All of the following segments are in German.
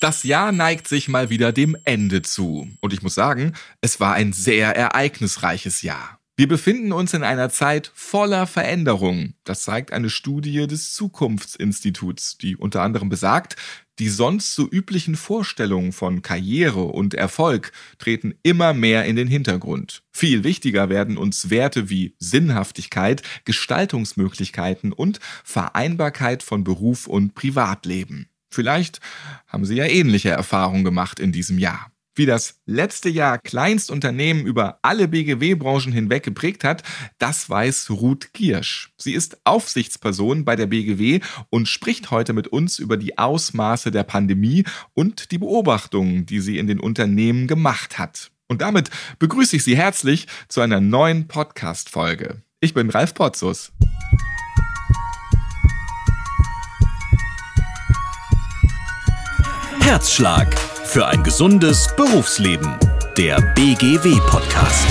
Das Jahr neigt sich mal wieder dem Ende zu. Und ich muss sagen, es war ein sehr ereignisreiches Jahr. Wir befinden uns in einer Zeit voller Veränderung. Das zeigt eine Studie des Zukunftsinstituts, die unter anderem besagt, die sonst so üblichen Vorstellungen von Karriere und Erfolg treten immer mehr in den Hintergrund. Viel wichtiger werden uns Werte wie Sinnhaftigkeit, Gestaltungsmöglichkeiten und Vereinbarkeit von Beruf und Privatleben. Vielleicht haben Sie ja ähnliche Erfahrungen gemacht in diesem Jahr. Wie das letzte Jahr Kleinstunternehmen über alle BGW-Branchen hinweg geprägt hat, das weiß Ruth Giersch. Sie ist Aufsichtsperson bei der BGW und spricht heute mit uns über die Ausmaße der Pandemie und die Beobachtungen, die sie in den Unternehmen gemacht hat. Und damit begrüße ich Sie herzlich zu einer neuen Podcast-Folge. Ich bin Ralf Potzus. Herzschlag für ein gesundes Berufsleben. Der BGW-Podcast.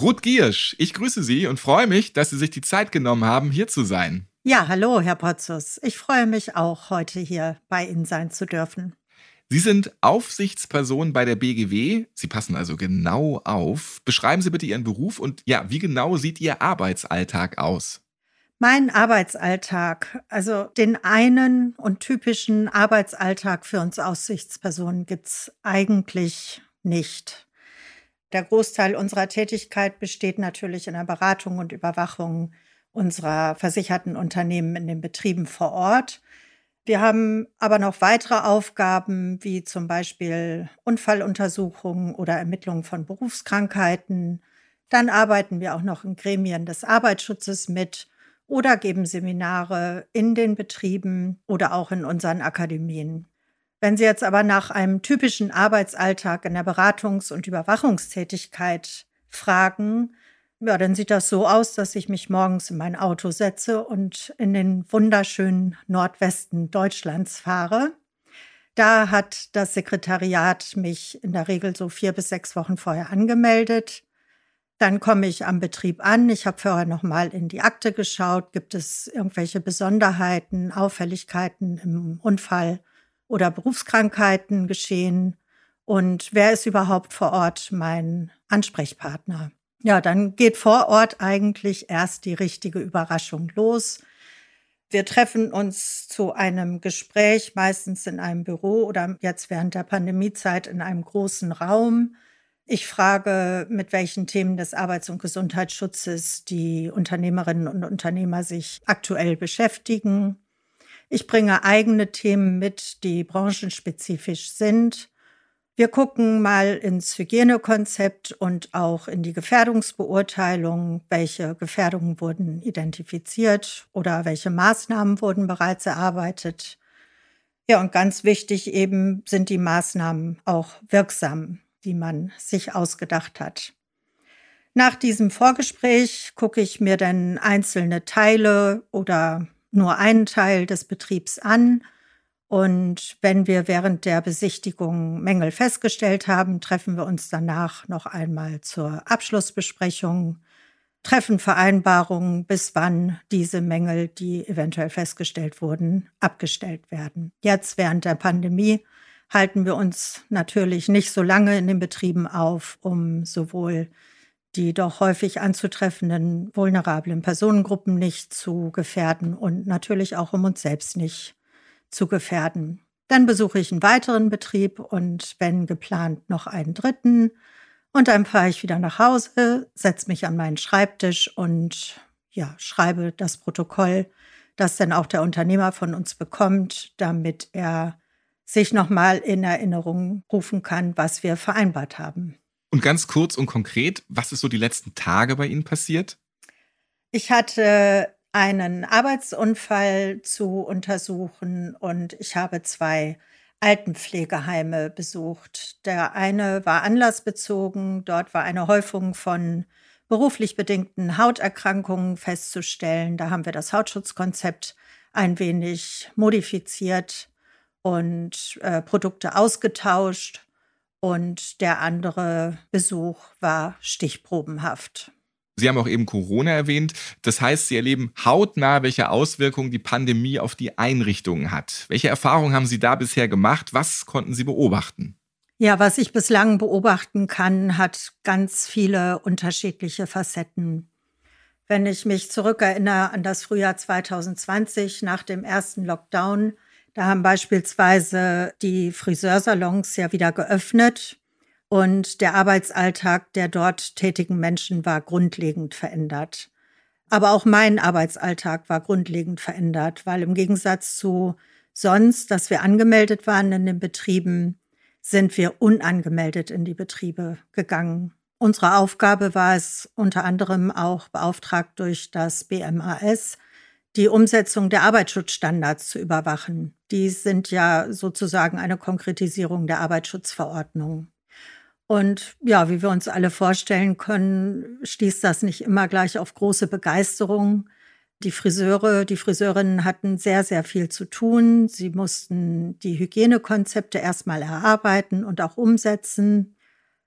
Ruth Giersch, ich grüße Sie und freue mich, dass Sie sich die Zeit genommen haben, hier zu sein. Ja, hallo, Herr Potzus. Ich freue mich auch, heute hier bei Ihnen sein zu dürfen. Sie sind Aufsichtsperson bei der BGW. Sie passen also genau auf. Beschreiben Sie bitte Ihren Beruf und ja, wie genau sieht Ihr Arbeitsalltag aus? Mein Arbeitsalltag, also den einen und typischen Arbeitsalltag für uns Aufsichtspersonen gibt es eigentlich nicht. Der Großteil unserer Tätigkeit besteht natürlich in der Beratung und Überwachung unserer versicherten Unternehmen in den Betrieben vor Ort. Wir haben aber noch weitere Aufgaben, wie zum Beispiel Unfalluntersuchungen oder Ermittlungen von Berufskrankheiten. Dann arbeiten wir auch noch in Gremien des Arbeitsschutzes mit oder geben Seminare in den Betrieben oder auch in unseren Akademien. Wenn Sie jetzt aber nach einem typischen Arbeitsalltag in der Beratungs- und Überwachungstätigkeit fragen, ja, dann sieht das so aus, dass ich mich morgens in mein Auto setze und in den wunderschönen Nordwesten Deutschlands fahre. Da hat das Sekretariat mich in der Regel so vier bis sechs Wochen vorher angemeldet. Dann komme ich am Betrieb an. Ich habe vorher noch mal in die Akte geschaut. Gibt es irgendwelche Besonderheiten, Auffälligkeiten im Unfall oder Berufskrankheiten geschehen? Und wer ist überhaupt vor Ort mein Ansprechpartner? Ja, dann geht vor Ort eigentlich erst die richtige Überraschung los. Wir treffen uns zu einem Gespräch, meistens in einem Büro oder jetzt während der Pandemiezeit in einem großen Raum. Ich frage, mit welchen Themen des Arbeits- und Gesundheitsschutzes die Unternehmerinnen und Unternehmer sich aktuell beschäftigen. Ich bringe eigene Themen mit, die branchenspezifisch sind. Wir gucken mal ins Hygienekonzept und auch in die Gefährdungsbeurteilung. Welche Gefährdungen wurden identifiziert oder welche Maßnahmen wurden bereits erarbeitet? Ja, und ganz wichtig eben sind die Maßnahmen auch wirksam, die man sich ausgedacht hat. Nach diesem Vorgespräch gucke ich mir dann einzelne Teile oder nur einen Teil des Betriebs an und wenn wir während der Besichtigung Mängel festgestellt haben, treffen wir uns danach noch einmal zur Abschlussbesprechung, treffen Vereinbarungen, bis wann diese Mängel, die eventuell festgestellt wurden, abgestellt werden. Jetzt während der Pandemie halten wir uns natürlich nicht so lange in den Betrieben auf, um sowohl die doch häufig anzutreffenden vulnerablen Personengruppen nicht zu gefährden und natürlich auch um uns selbst nicht zu gefährden. Dann besuche ich einen weiteren Betrieb und wenn geplant noch einen dritten. Und dann fahre ich wieder nach Hause, setze mich an meinen Schreibtisch und ja, schreibe das Protokoll, das dann auch der Unternehmer von uns bekommt, damit er sich nochmal in Erinnerung rufen kann, was wir vereinbart haben. Und ganz kurz und konkret, was ist so die letzten Tage bei Ihnen passiert? Ich hatte einen Arbeitsunfall zu untersuchen und ich habe zwei Altenpflegeheime besucht. Der eine war anlassbezogen, dort war eine Häufung von beruflich bedingten Hauterkrankungen festzustellen. Da haben wir das Hautschutzkonzept ein wenig modifiziert und äh, Produkte ausgetauscht. Und der andere Besuch war stichprobenhaft. Sie haben auch eben Corona erwähnt. Das heißt, Sie erleben hautnah, welche Auswirkungen die Pandemie auf die Einrichtungen hat. Welche Erfahrungen haben Sie da bisher gemacht? Was konnten Sie beobachten? Ja, was ich bislang beobachten kann, hat ganz viele unterschiedliche Facetten. Wenn ich mich zurückerinnere an das Frühjahr 2020 nach dem ersten Lockdown, da haben beispielsweise die Friseursalons ja wieder geöffnet und der Arbeitsalltag der dort tätigen Menschen war grundlegend verändert. Aber auch mein Arbeitsalltag war grundlegend verändert, weil im Gegensatz zu sonst, dass wir angemeldet waren in den Betrieben, sind wir unangemeldet in die Betriebe gegangen. Unsere Aufgabe war es unter anderem auch beauftragt durch das BMAS, die Umsetzung der Arbeitsschutzstandards zu überwachen. Die sind ja sozusagen eine Konkretisierung der Arbeitsschutzverordnung. Und ja, wie wir uns alle vorstellen können, stieß das nicht immer gleich auf große Begeisterung. Die Friseure, die Friseurinnen hatten sehr, sehr viel zu tun. Sie mussten die Hygienekonzepte erstmal erarbeiten und auch umsetzen.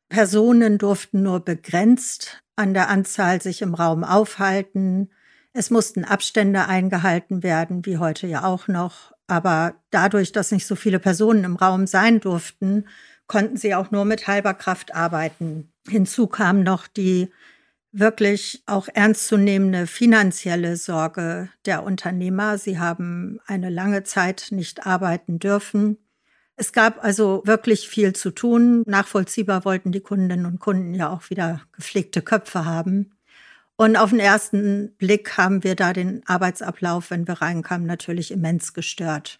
Personen durften nur begrenzt an der Anzahl sich im Raum aufhalten. Es mussten Abstände eingehalten werden, wie heute ja auch noch. Aber dadurch, dass nicht so viele Personen im Raum sein durften, konnten sie auch nur mit halber Kraft arbeiten. Hinzu kam noch die wirklich auch ernstzunehmende finanzielle Sorge der Unternehmer. Sie haben eine lange Zeit nicht arbeiten dürfen. Es gab also wirklich viel zu tun. Nachvollziehbar wollten die Kundinnen und Kunden ja auch wieder gepflegte Köpfe haben. Und auf den ersten Blick haben wir da den Arbeitsablauf, wenn wir reinkamen, natürlich immens gestört.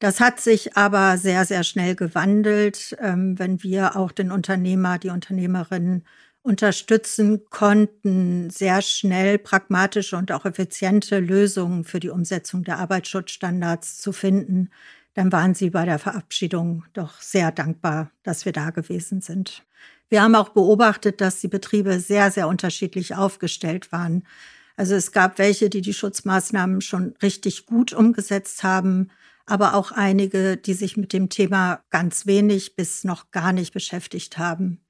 Das hat sich aber sehr, sehr schnell gewandelt, ähm, wenn wir auch den Unternehmer, die Unternehmerinnen unterstützen konnten, sehr schnell pragmatische und auch effiziente Lösungen für die Umsetzung der Arbeitsschutzstandards zu finden, dann waren sie bei der Verabschiedung doch sehr dankbar, dass wir da gewesen sind. Wir haben auch beobachtet, dass die Betriebe sehr, sehr unterschiedlich aufgestellt waren. Also es gab welche, die die Schutzmaßnahmen schon richtig gut umgesetzt haben, aber auch einige, die sich mit dem Thema ganz wenig bis noch gar nicht beschäftigt haben.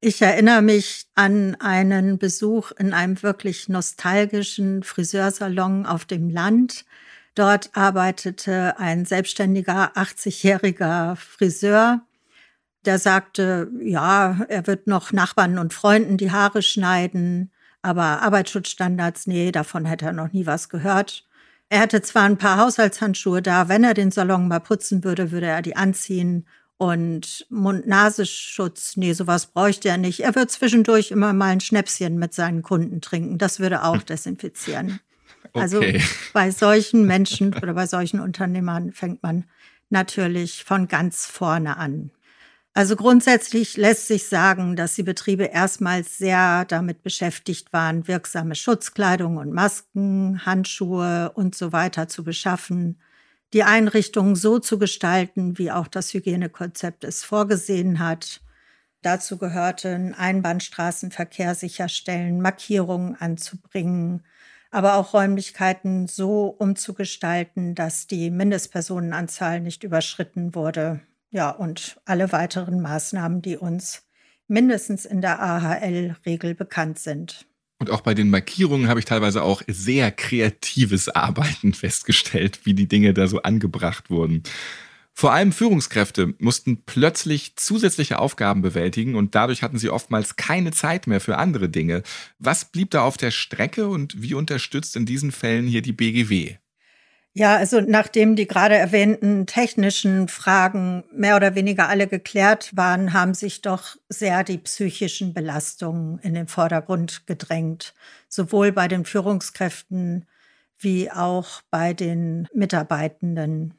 Ich erinnere mich an einen Besuch in einem wirklich nostalgischen Friseursalon auf dem Land. Dort arbeitete ein selbstständiger 80-jähriger Friseur, der sagte, ja, er wird noch Nachbarn und Freunden die Haare schneiden, aber Arbeitsschutzstandards, nee, davon hätte er noch nie was gehört. Er hätte zwar ein paar Haushaltshandschuhe da, wenn er den Salon mal putzen würde, würde er die anziehen. Und Mund-Nasenschutz, nee, sowas bräuchte er nicht. Er wird zwischendurch immer mal ein Schnäpschen mit seinen Kunden trinken. Das würde auch desinfizieren. Also okay. Also bei solchen Menschen oder bei solchen Unternehmern fängt man natürlich von ganz vorne an. Also grundsätzlich lässt sich sagen, dass die Betriebe erstmals sehr damit beschäftigt waren, wirksame Schutzkleidung und Masken, Handschuhe und so weiter zu beschaffen, die Einrichtungen so zu gestalten, wie auch das Hygienekonzept es vorgesehen hat. Dazu gehörten Einbahnstraßenverkehr sicherstellen, Markierungen anzubringen, aber auch Räumlichkeiten so umzugestalten, dass die Mindestpersonenanzahl nicht überschritten wurde. Ja, und alle weiteren Maßnahmen, die uns mindestens in der AHL-Regel bekannt sind. Und auch bei den Markierungen habe ich teilweise auch sehr kreatives Arbeiten festgestellt, wie die Dinge da so angebracht wurden. Vor allem Führungskräfte mussten plötzlich zusätzliche Aufgaben bewältigen und dadurch hatten sie oftmals keine Zeit mehr für andere Dinge. Was blieb da auf der Strecke und wie unterstützt in diesen Fällen hier die BGW? Ja, also nachdem die gerade erwähnten technischen Fragen mehr oder weniger alle geklärt waren, haben sich doch sehr die psychischen Belastungen in den Vordergrund gedrängt, sowohl bei den Führungskräften wie auch bei den Mitarbeitenden.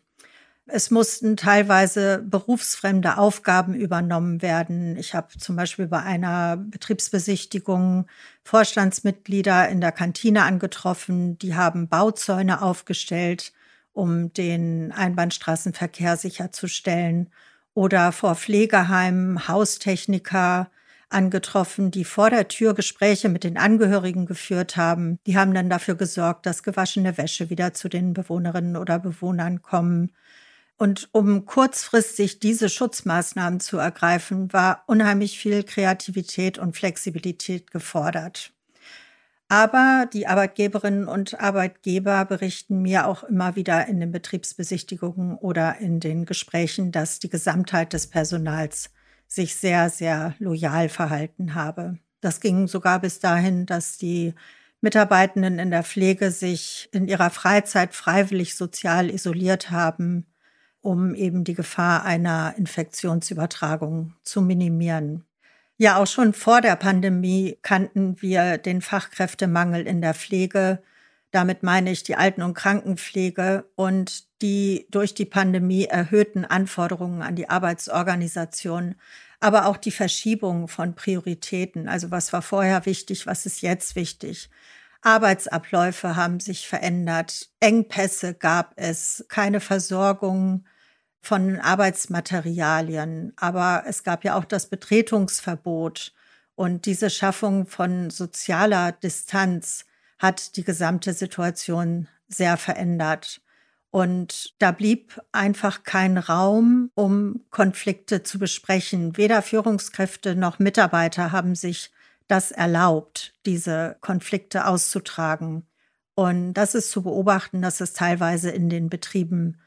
Es mussten teilweise berufsfremde Aufgaben übernommen werden. Ich habe zum Beispiel bei einer Betriebsbesichtigung Vorstandsmitglieder in der Kantine angetroffen. Die haben Bauzäune aufgestellt, um den Einbahnstraßenverkehr sicherzustellen. Oder vor Pflegeheimen Haustechniker angetroffen, die vor der Tür Gespräche mit den Angehörigen geführt haben. Die haben dann dafür gesorgt, dass gewaschene Wäsche wieder zu den Bewohnerinnen oder Bewohnern kommen Und um kurzfristig diese Schutzmaßnahmen zu ergreifen, war unheimlich viel Kreativität und Flexibilität gefordert. Aber die Arbeitgeberinnen und Arbeitgeber berichten mir auch immer wieder in den Betriebsbesichtigungen oder in den Gesprächen, dass die Gesamtheit des Personals sich sehr, sehr loyal verhalten habe. Das ging sogar bis dahin, dass die Mitarbeitenden in der Pflege sich in ihrer Freizeit freiwillig sozial isoliert haben, um eben die Gefahr einer Infektionsübertragung zu minimieren. Ja, auch schon vor der Pandemie kannten wir den Fachkräftemangel in der Pflege. Damit meine ich die Alten- und Krankenpflege und die durch die Pandemie erhöhten Anforderungen an die Arbeitsorganisation, aber auch die Verschiebung von Prioritäten. Also was war vorher wichtig, was ist jetzt wichtig? Arbeitsabläufe haben sich verändert, Engpässe gab es, keine Versorgung von Arbeitsmaterialien. Aber es gab ja auch das Betretungsverbot und diese Schaffung von sozialer Distanz hat die gesamte Situation sehr verändert. Und da blieb einfach kein Raum, um Konflikte zu besprechen. Weder Führungskräfte noch Mitarbeiter haben sich das erlaubt, diese Konflikte auszutragen. Und das ist zu beobachten, dass es teilweise in den Betrieben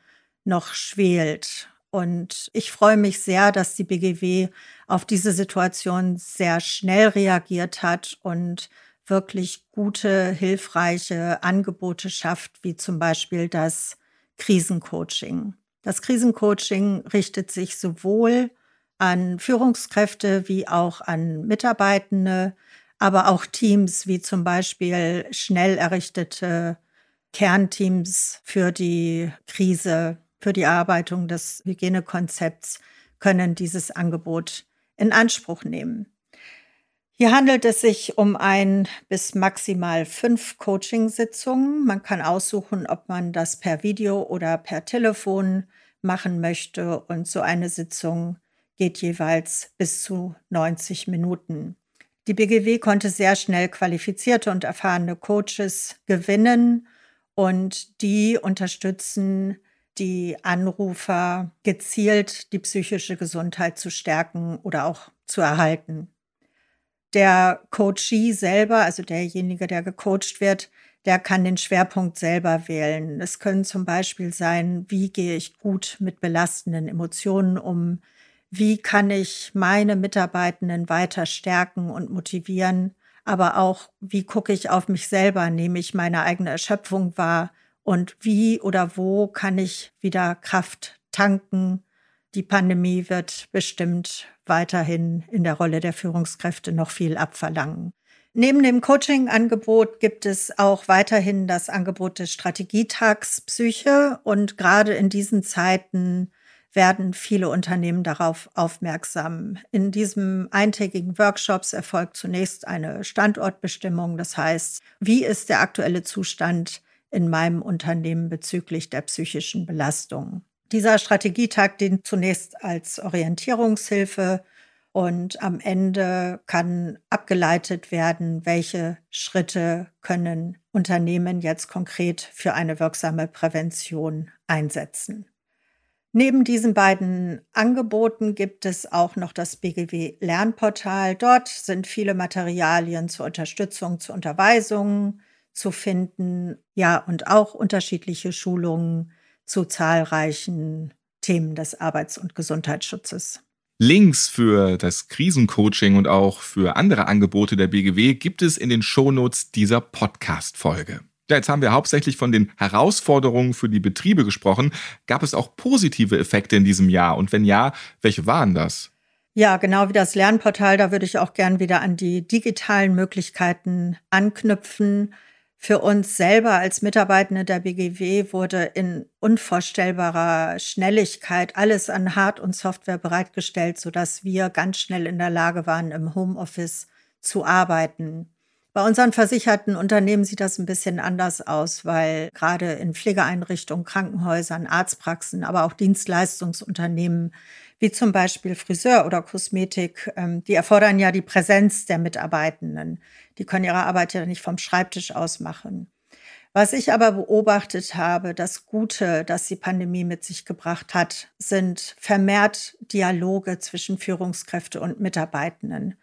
noch schwelt. Und ich freue mich sehr, dass die BGW auf diese Situation sehr schnell reagiert hat und wirklich gute, hilfreiche Angebote schafft, wie zum Beispiel das Krisencoaching. Das Krisencoaching richtet sich sowohl an Führungskräfte wie auch an Mitarbeitende, aber auch Teams wie zum Beispiel schnell errichtete Kernteams für die Krise für die Erarbeitung des Hygienekonzepts können dieses Angebot in Anspruch nehmen. Hier handelt es sich um ein bis maximal fünf Coaching-Sitzungen. Man kann aussuchen, ob man das per Video oder per Telefon machen möchte. Und so eine Sitzung geht jeweils bis zu 90 Minuten. Die BGW konnte sehr schnell qualifizierte und erfahrene Coaches gewinnen und die unterstützen die Anrufer gezielt die psychische Gesundheit zu stärken oder auch zu erhalten. Der Coachee selber, also derjenige, der gecoacht wird, der kann den Schwerpunkt selber wählen. Es können zum Beispiel sein, wie gehe ich gut mit belastenden Emotionen um? Wie kann ich meine Mitarbeitenden weiter stärken und motivieren? Aber auch, wie gucke ich auf mich selber? Nehme ich meine eigene Erschöpfung wahr? Und wie oder wo kann ich wieder Kraft tanken. Die Pandemie wird bestimmt weiterhin in der Rolle der Führungskräfte noch viel abverlangen. Neben dem Coaching-Angebot gibt es auch weiterhin das Angebot des Strategietags Psyche und gerade in diesen Zeiten werden viele Unternehmen darauf aufmerksam. In diesem eintägigen Workshops erfolgt zunächst eine Standortbestimmung, das heißt, wie ist der aktuelle Zustand in meinem Unternehmen bezüglich der psychischen Belastung. Dieser Strategietag dient zunächst als Orientierungshilfe und am Ende kann abgeleitet werden, welche Schritte können Unternehmen jetzt konkret für eine wirksame Prävention einsetzen. Neben diesen beiden Angeboten gibt es auch noch das BGW Lernportal. Dort sind viele Materialien zur Unterstützung, zur Unterweisung, zu finden. Ja, und auch unterschiedliche Schulungen zu zahlreichen Themen des Arbeits- und Gesundheitsschutzes. Links für das Krisencoaching und auch für andere Angebote der BGW gibt es in den Shownotes dieser Podcast-Folge. Ja, jetzt haben wir hauptsächlich von den Herausforderungen für die Betriebe gesprochen. Gab es auch positive Effekte in diesem Jahr? Und wenn ja, welche waren das? Ja, genau wie das Lernportal, da würde ich auch gern wieder an die digitalen Möglichkeiten anknüpfen. Für uns selber als Mitarbeitende der BGW wurde in unvorstellbarer Schnelligkeit alles an Hard- und Software bereitgestellt, sodass wir ganz schnell in der Lage waren, im Homeoffice zu arbeiten. Bei unseren versicherten Unternehmen sieht das ein bisschen anders aus, weil gerade in Pflegeeinrichtungen, Krankenhäusern, Arztpraxen, aber auch Dienstleistungsunternehmen wie zum Beispiel Friseur oder Kosmetik, ähm, die erfordern ja die Präsenz der Mitarbeitenden. Die können ihre Arbeit ja nicht vom Schreibtisch aus machen. Was ich aber beobachtet habe, das Gute, das die Pandemie mit sich gebracht hat, sind vermehrt Dialoge zwischen Führungskräfte und Mitarbeitenden,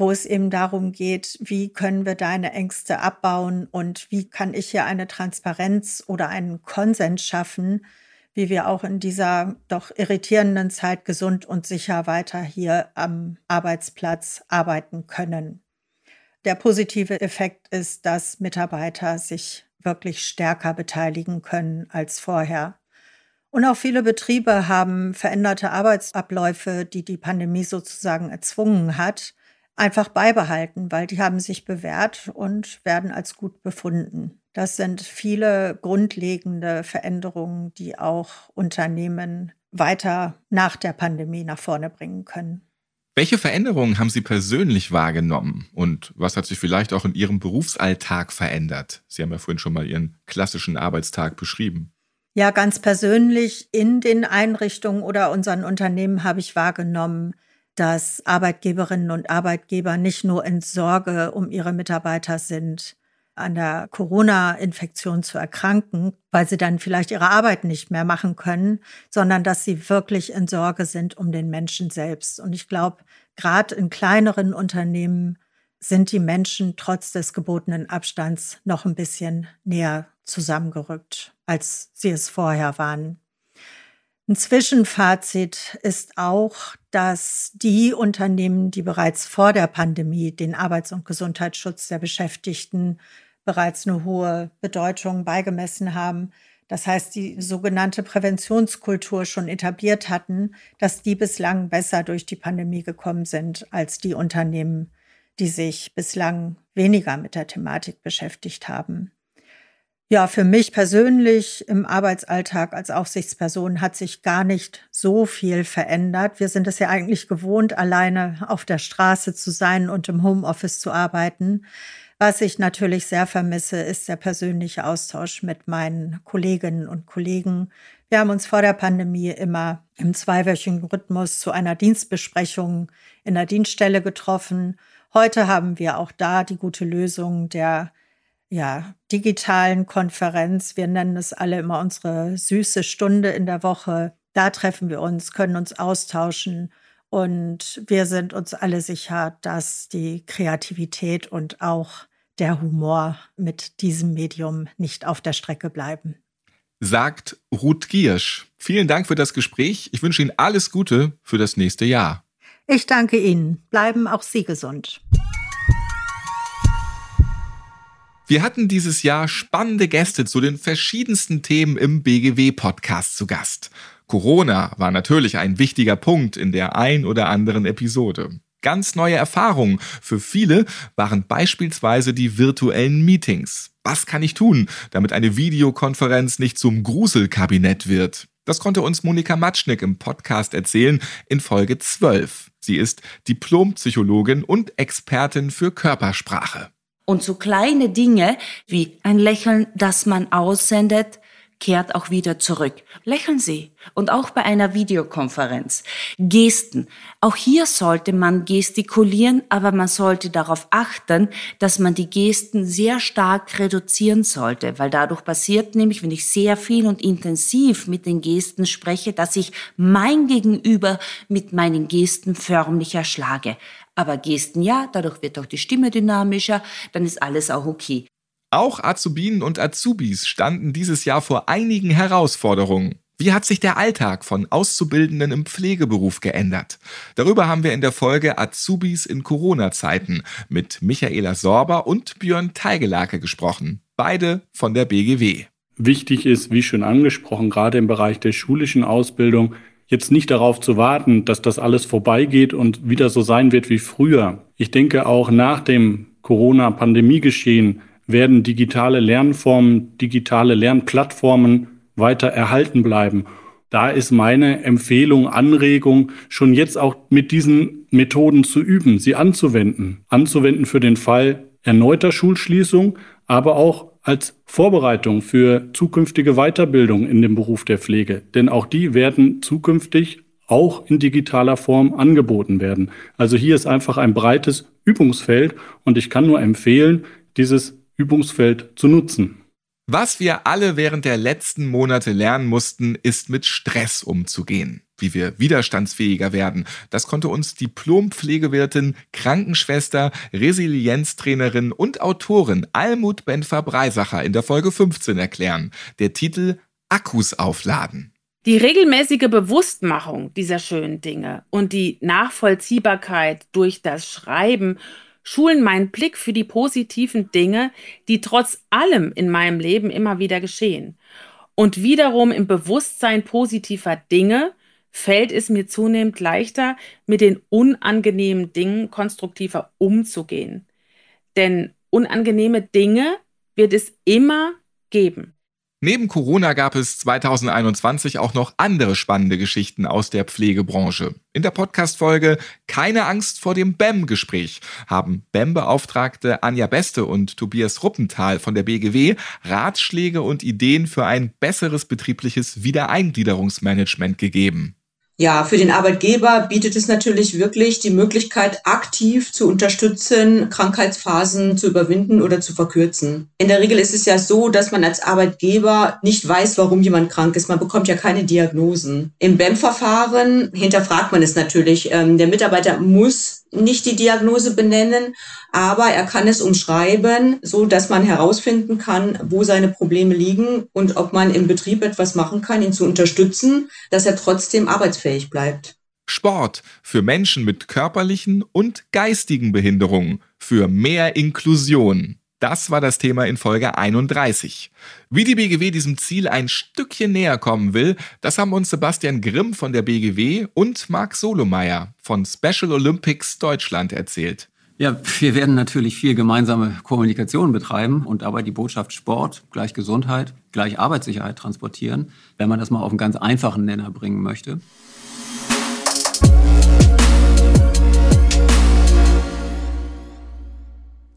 wo es eben darum geht, wie können wir deine Ängste abbauen und wie kann ich hier eine Transparenz oder einen Konsens schaffen, wie wir auch in dieser doch irritierenden Zeit gesund und sicher weiter hier am Arbeitsplatz arbeiten können. Der positive Effekt ist, dass Mitarbeiter sich wirklich stärker beteiligen können als vorher. Und auch viele Betriebe haben veränderte Arbeitsabläufe, die die Pandemie sozusagen erzwungen hat, einfach beibehalten, weil die haben sich bewährt und werden als gut befunden. Das sind viele grundlegende Veränderungen, die auch Unternehmen weiter nach der Pandemie nach vorne bringen können. Welche Veränderungen haben Sie persönlich wahrgenommen und was hat sich vielleicht auch in Ihrem Berufsalltag verändert? Sie haben ja vorhin schon mal Ihren klassischen Arbeitstag beschrieben. Ja, ganz persönlich in den Einrichtungen oder unseren Unternehmen habe ich wahrgenommen, dass Arbeitgeberinnen und Arbeitgeber nicht nur in Sorge um ihre Mitarbeiter sind, an der Corona-Infektion zu erkranken, weil sie dann vielleicht ihre Arbeit nicht mehr machen können, sondern dass sie wirklich in Sorge sind um den Menschen selbst. Und ich glaube, gerade in kleineren Unternehmen sind die Menschen trotz des gebotenen Abstands noch ein bisschen näher zusammengerückt, als sie es vorher waren. Ein Zwischenfazit ist auch, dass die Unternehmen, die bereits vor der Pandemie den Arbeits- und Gesundheitsschutz der Beschäftigten bereits eine hohe Bedeutung beigemessen haben, das heißt die sogenannte Präventionskultur schon etabliert hatten, dass die bislang besser durch die Pandemie gekommen sind als die Unternehmen, die sich bislang weniger mit der Thematik beschäftigt haben. Ja, für mich persönlich im Arbeitsalltag als Aufsichtsperson hat sich gar nicht so viel verändert. Wir sind es ja eigentlich gewohnt, alleine auf der Straße zu sein und im Homeoffice zu arbeiten. Was ich natürlich sehr vermisse, ist der persönliche Austausch mit meinen Kolleginnen und Kollegen. Wir haben uns vor der Pandemie immer im zweiwöchigen Rhythmus zu einer Dienstbesprechung in der Dienststelle getroffen. Heute haben wir auch da die gute Lösung der ja, digitalen Konferenz. Wir nennen es alle immer unsere süße Stunde in der Woche. Da treffen wir uns, können uns austauschen und wir sind uns alle sicher, dass die Kreativität und auch der Humor mit diesem Medium nicht auf der Strecke bleiben. Sagt Ruth Giersch. Vielen Dank für das Gespräch. Ich wünsche Ihnen alles Gute für das nächste Jahr. Ich danke Ihnen. Bleiben auch Sie gesund. Wir hatten dieses Jahr spannende Gäste zu den verschiedensten Themen im BGW-Podcast zu Gast. Corona war natürlich ein wichtiger Punkt in der ein oder anderen Episode. Ganz neue Erfahrungen für viele waren beispielsweise die virtuellen Meetings. Was kann ich tun, damit eine Videokonferenz nicht zum Gruselkabinett wird? Das konnte uns Monika Matschnick im Podcast erzählen in Folge 12. Sie ist Diplompsychologin und Expertin für Körpersprache. Und so kleine Dinge wie ein Lächeln, das man aussendet, kehrt auch wieder zurück. Lächeln Sie. Und auch bei einer Videokonferenz. Gesten. Auch hier sollte man gestikulieren, aber man sollte darauf achten, dass man die Gesten sehr stark reduzieren sollte, weil dadurch passiert nämlich, wenn ich sehr viel und intensiv mit den Gesten spreche, dass ich mein Gegenüber mit meinen Gesten förmlich erschlage. Aber Gesten ja, dadurch wird auch die Stimme dynamischer, dann ist alles auch okay. Auch Azubinen und Azubis standen dieses Jahr vor einigen Herausforderungen. Wie hat sich der Alltag von Auszubildenden im Pflegeberuf geändert? Darüber haben wir in der Folge Azubis in Corona-Zeiten mit Michaela Sorber und Björn Teigelake gesprochen. Beide von der BGW. Wichtig ist, wie schon angesprochen, gerade im Bereich der schulischen Ausbildung, jetzt nicht darauf zu warten, dass das alles vorbeigeht und wieder so sein wird wie früher. Ich denke auch nach dem Corona-Pandemie-Geschehen werden digitale Lernformen, digitale Lernplattformen weiter erhalten bleiben. Da ist meine Empfehlung, Anregung, schon jetzt auch mit diesen Methoden zu üben, sie anzuwenden. Anzuwenden für den Fall erneuter Schulschließung, aber auch als Vorbereitung für zukünftige Weiterbildung in dem Beruf der Pflege. Denn auch die werden zukünftig auch in digitaler Form angeboten werden. Also hier ist einfach ein breites Übungsfeld und ich kann nur empfehlen, dieses Übungsfeld zu nutzen. Was wir alle während der letzten Monate lernen mussten, ist mit Stress umzugehen. Wie wir widerstandsfähiger werden, das konnte uns Diplompflegewirtin, Krankenschwester, Resilienztrainerin und Autorin Almut Benfer-Breisacher in der Folge 15 erklären. Der Titel Akkus aufladen. Die regelmäßige Bewusstmachung dieser schönen Dinge und die Nachvollziehbarkeit durch das Schreiben schulen meinen Blick für die positiven Dinge, die trotz allem in meinem Leben immer wieder geschehen. Und wiederum im Bewusstsein positiver Dinge fällt es mir zunehmend leichter, mit den unangenehmen Dingen konstruktiver umzugehen. Denn unangenehme Dinge wird es immer geben. Neben Corona gab es 2021 auch noch andere spannende Geschichten aus der Pflegebranche. In der Podcast-Folge Keine Angst vor dem BEM-Gespräch haben BEM-Beauftragte Anja Beste und Tobias Ruppenthal von der BGW Ratschläge und Ideen für ein besseres betriebliches Wiedereingliederungsmanagement gegeben. Ja, für den Arbeitgeber bietet es natürlich wirklich die Möglichkeit, aktiv zu unterstützen, Krankheitsphasen zu überwinden oder zu verkürzen. In der Regel ist es ja so, dass man als Arbeitgeber nicht weiß, warum jemand krank ist. Man bekommt ja keine Diagnosen. Im BEM-Verfahren hinterfragt man es natürlich. Ähm, der Mitarbeiter muss nicht die Diagnose benennen, aber er kann es umschreiben, so dass man herausfinden kann, wo seine Probleme liegen und ob man im Betrieb etwas machen kann, ihn zu unterstützen, dass er trotzdem arbeitsfähig bleibt. Sport für Menschen mit körperlichen und geistigen Behinderungen, für mehr Inklusion. Das war das Thema in Folge 31. Wie die BGW diesem Ziel ein Stückchen näher kommen will, das haben uns Sebastian Grimm von der BGW und Marc Solomeyer von Special Olympics Deutschland erzählt. Ja, wir werden natürlich viel gemeinsame Kommunikation betreiben und dabei die Botschaft Sport gleich Gesundheit, gleich Arbeitssicherheit transportieren, wenn man das mal auf einen ganz einfachen Nenner bringen möchte.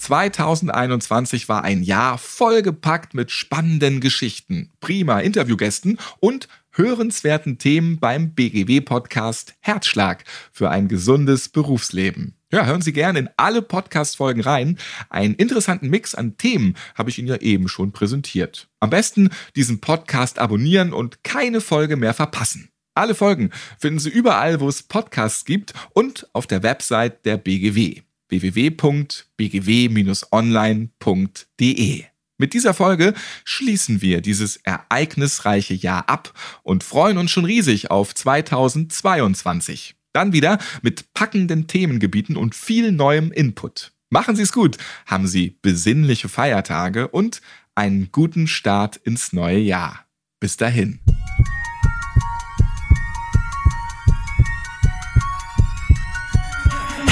2021 war ein Jahr vollgepackt mit spannenden Geschichten, prima Interviewgästen und hörenswerten Themen beim BGW-Podcast Herzschlag für ein gesundes Berufsleben. Ja, hören Sie gerne in alle Podcast-Folgen rein. Einen interessanten Mix an Themen habe ich Ihnen ja eben schon präsentiert. Am besten diesen Podcast abonnieren und keine Folge mehr verpassen. Alle Folgen finden Sie überall, wo es Podcasts gibt und auf der Website der BGW www.bgw-online.de. Mit dieser Folge schließen wir dieses ereignisreiche Jahr ab und freuen uns schon riesig auf 2022. Dann wieder mit packenden Themengebieten und viel neuem Input. Machen Sie es gut, haben Sie besinnliche Feiertage und einen guten Start ins neue Jahr. Bis dahin.